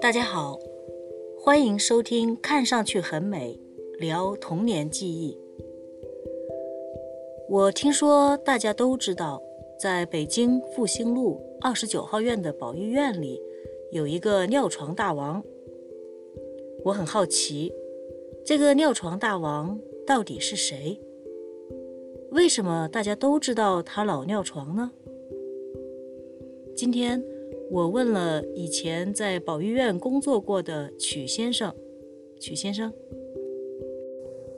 大家好，欢迎收听《看上去很美》，聊童年记忆。我听说大家都知道，在北京复兴路二十九号院的保育院里，有一个尿床大王。我很好奇，这个尿床大王到底是谁？为什么大家都知道他老尿床呢？今天我问了以前在保育院工作过的曲先生，曲先生，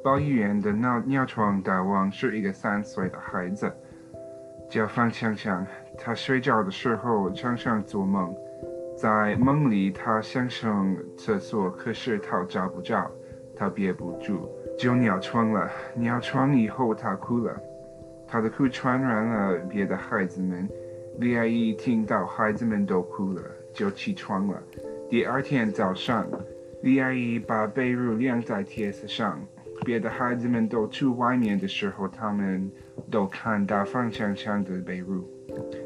保育院的尿尿床大王是一个三岁的孩子，叫方强强。他睡觉的时候常常做梦，在梦里他想上厕所，可是他找不着，他憋不住，就尿床了。尿床以后他哭了，他的哭传染了别的孩子们。李阿姨听到孩子们都哭了，就起床了。第二天早上，李阿姨把被褥晾在铁丝上。别的孩子们都去外面的时候，他们都看到方强强的被褥。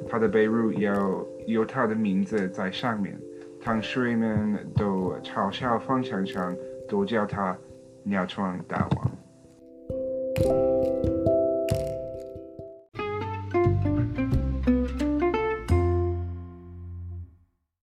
他的被褥有有他的名字在上面。同学们都嘲笑方强强，都叫他“尿床大王”。